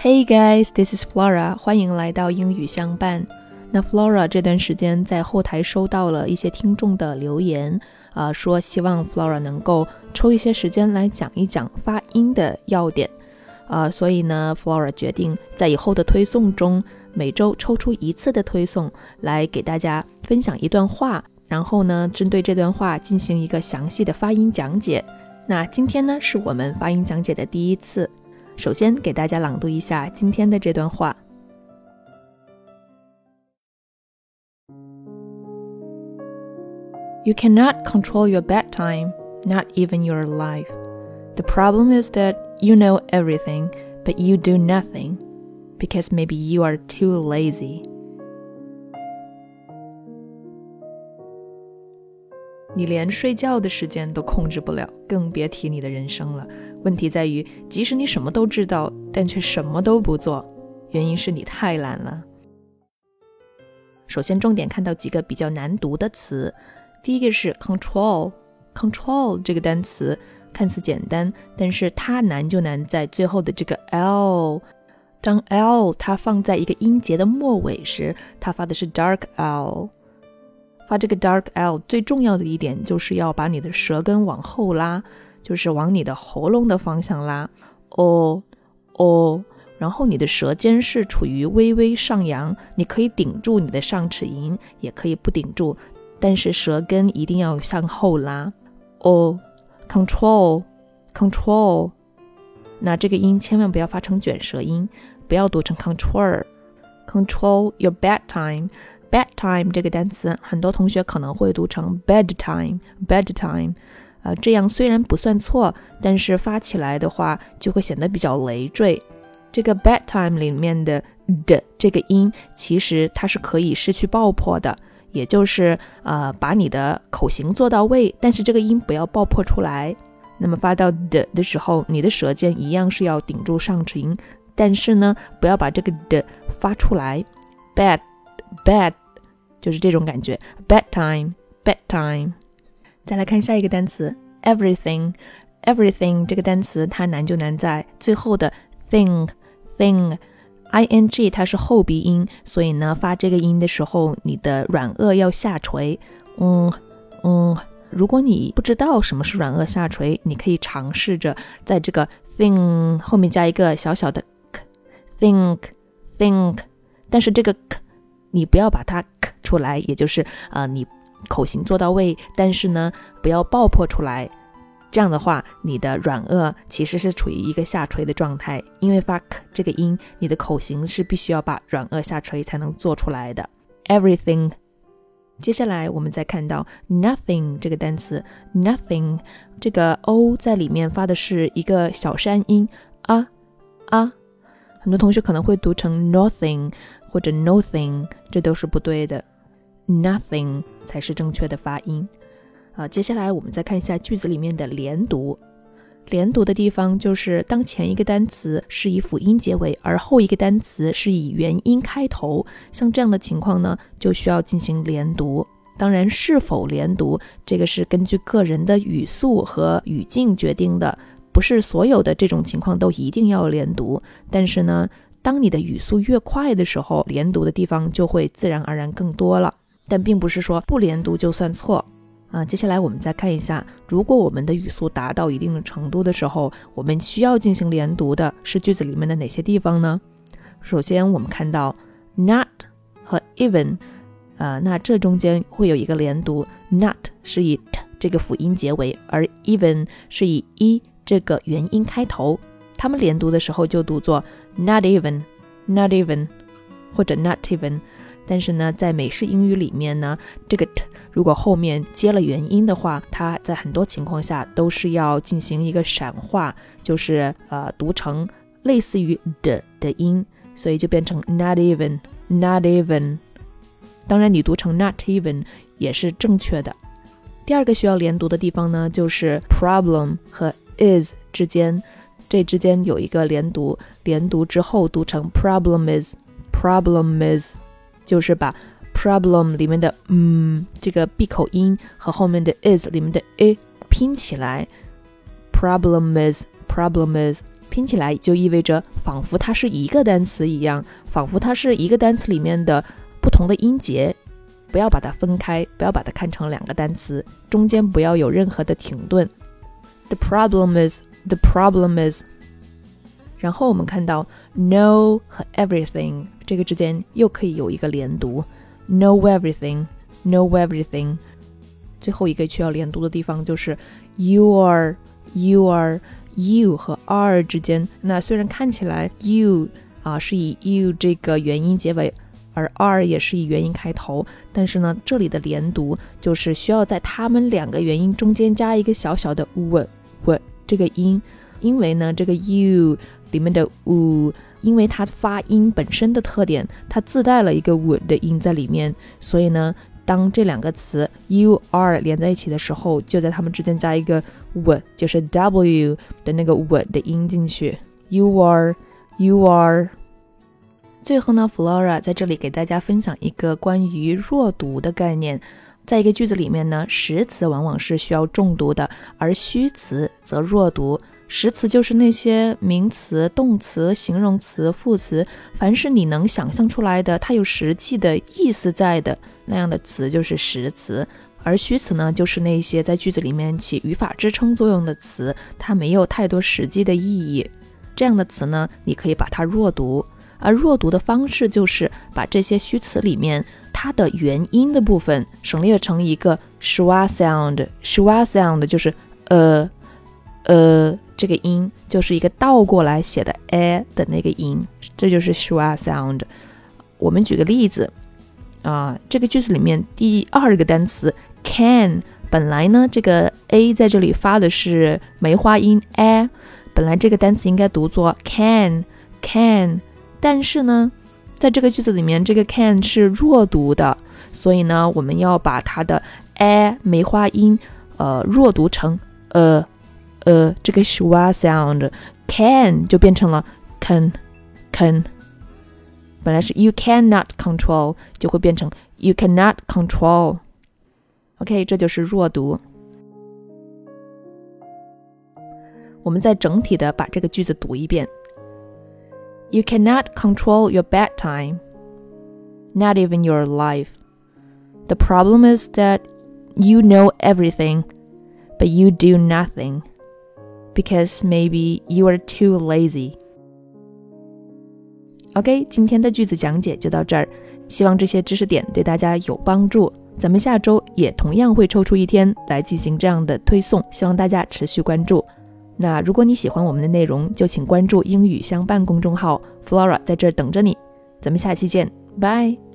Hey guys, this is Flora，欢迎来到英语相伴。那 Flora 这段时间在后台收到了一些听众的留言，啊，说希望 Flora 能够抽一些时间来讲一讲发音的要点，啊，所以呢，Flora 决定在以后的推送中，每周抽出一次的推送来给大家分享一段话，然后呢，针对这段话进行一个详细的发音讲解。那今天呢，是我们发音讲解的第一次。首先给大家朗读一下今天的这段话。You cannot control your bedtime, not even your life. The problem is that you know everything, but you do nothing because maybe you are too lazy. 你连睡觉的时间都控制不了，更别提你的人生了。 问题在于，即使你什么都知道，但却什么都不做，原因是你太懒了。首先，重点看到几个比较难读的词。第一个是 control，control 这个单词看似简单，但是它难就难在最后的这个 l。当 l 它放在一个音节的末尾时，它发的是 dark l。发这个 dark l 最重要的一点就是要把你的舌根往后拉，就是往你的喉咙的方向拉，哦哦，然后你的舌尖是处于微微上扬，你可以顶住你的上齿龈，也可以不顶住，但是舌根一定要向后拉，哦，control control，那这个音千万不要发成卷舌音，不要读成 control，control your bedtime。bedtime 这个单词，很多同学可能会读成 bedtime，bedtime，呃，这样虽然不算错，但是发起来的话就会显得比较累赘。这个 bedtime 里面的的这个音，其实它是可以失去爆破的，也就是呃把你的口型做到位，但是这个音不要爆破出来。那么发到的的时候，你的舌尖一样是要顶住上齿龈，但是呢，不要把这个的发出来。bed bed 就是这种感觉，bedtime bedtime。再来看下一个单词，everything。everything 这个单词它难就难在最后的 thing thing i n g 它是后鼻音，所以呢发这个音的时候，你的软腭要下垂。嗯嗯，如果你不知道什么是软腭下垂，你可以尝试着在这个 thing 后面加一个小小的 k think think，但是这个 k 你不要把它 k 出来，也就是呃，你口型做到位，但是呢，不要爆破出来。这样的话，你的软腭其实是处于一个下垂的状态，因为发 k 这个音，你的口型是必须要把软腭下垂才能做出来的。Everything。接下来我们再看到 nothing 这个单词，nothing 这个 o 在里面发的是一个小山音啊啊，很多同学可能会读成 nothing。或者 nothing，这都是不对的，nothing 才是正确的发音。啊，接下来我们再看一下句子里面的连读。连读的地方就是当前一个单词是以辅音结尾，而后一个单词是以元音开头，像这样的情况呢，就需要进行连读。当然，是否连读，这个是根据个人的语速和语境决定的，不是所有的这种情况都一定要连读。但是呢。当你的语速越快的时候，连读的地方就会自然而然更多了。但并不是说不连读就算错啊。接下来我们再看一下，如果我们的语速达到一定的程度的时候，我们需要进行连读的是句子里面的哪些地方呢？首先，我们看到 not 和 even，啊，那这中间会有一个连读，not 是以 t 这个辅音结尾，而 even 是以 e 这个元音开头。他们连读的时候就读作 not even，not even，或者 not even。但是呢，在美式英语里面呢，这个 t 如果后面接了元音的话，它在很多情况下都是要进行一个闪化，就是呃读成类似于的的音，所以就变成 not even，not even。当然，你读成 not even 也是正确的。第二个需要连读的地方呢，就是 problem 和 is 之间。这之间有一个连读，连读之后读成 problem is，problem is，就是把 problem 里面的嗯这个闭口音和后面的 is 里面的 a 拼起来，problem is，problem is，拼。起来就意味着仿佛它是一个单词一样，仿佛它是一个单词里面的不同的音节。不要把它分开，不要把它看成两个单词，中间不要有任何的停顿。The problem is, the problem is。然后我们看到 no 和 everything 这个之间又可以有一个连读，no everything，no everything。最后一个需要连读的地方就是 you are, you are, you 和 are 之间。那虽然看起来 you 啊是以 you 这个元音结尾，而 are 也是以元音开头，但是呢，这里的连读就是需要在它们两个元音中间加一个小小的 w w 这个音，因为呢，这个 you 里面的 u，因为它发音本身的特点，它自带了一个 w 的音在里面，所以呢，当这两个词 you are 连在一起的时候，就在它们之间加一个 w，就是 w 的那个 w 的音进去。You are, you are。最后呢，Flora 在这里给大家分享一个关于弱读的概念。在一个句子里面呢，实词往往是需要重读的，而虚词则弱读。实词就是那些名词、动词、形容词、副词，凡是你能想象出来的，它有实际的意思在的那样的词就是实词。而虚词呢，就是那些在句子里面起语法支撑作用的词，它没有太多实际的意义。这样的词呢，你可以把它弱读。而弱读的方式就是把这些虚词里面它的元音的部分省略成一个 schwa sound，schwa sound 就是呃呃这个音就是一个倒过来写的 a 的那个音，这就是 shwa sound。我们举个例子啊，这个句子里面第二个单词 can，本来呢这个 a 在这里发的是梅花音 a，本来这个单词应该读作 can can。但是呢，在这个句子里面，这个 can 是弱读的，所以呢，我们要把它的 a 梅花音，呃，弱读成呃呃这个 schwa sound，can 就变成了 can can，本来是 you cannot control，就会变成 you cannot control。OK，这就是弱读。我们再整体的把这个句子读一遍。You cannot control your bedtime, not even your life. The problem is that you know everything, but you do nothing Because maybe you are too lazy. OK，今天的句子讲解就到这儿，希望这些知识点对大家有帮助。咱们下周也同样会抽出一天来进行这样的推送，希望大家持续关注。那如果你喜欢我们的内容，就请关注英语相伴公众号，Flora 在这儿等着你。咱们下期见，拜。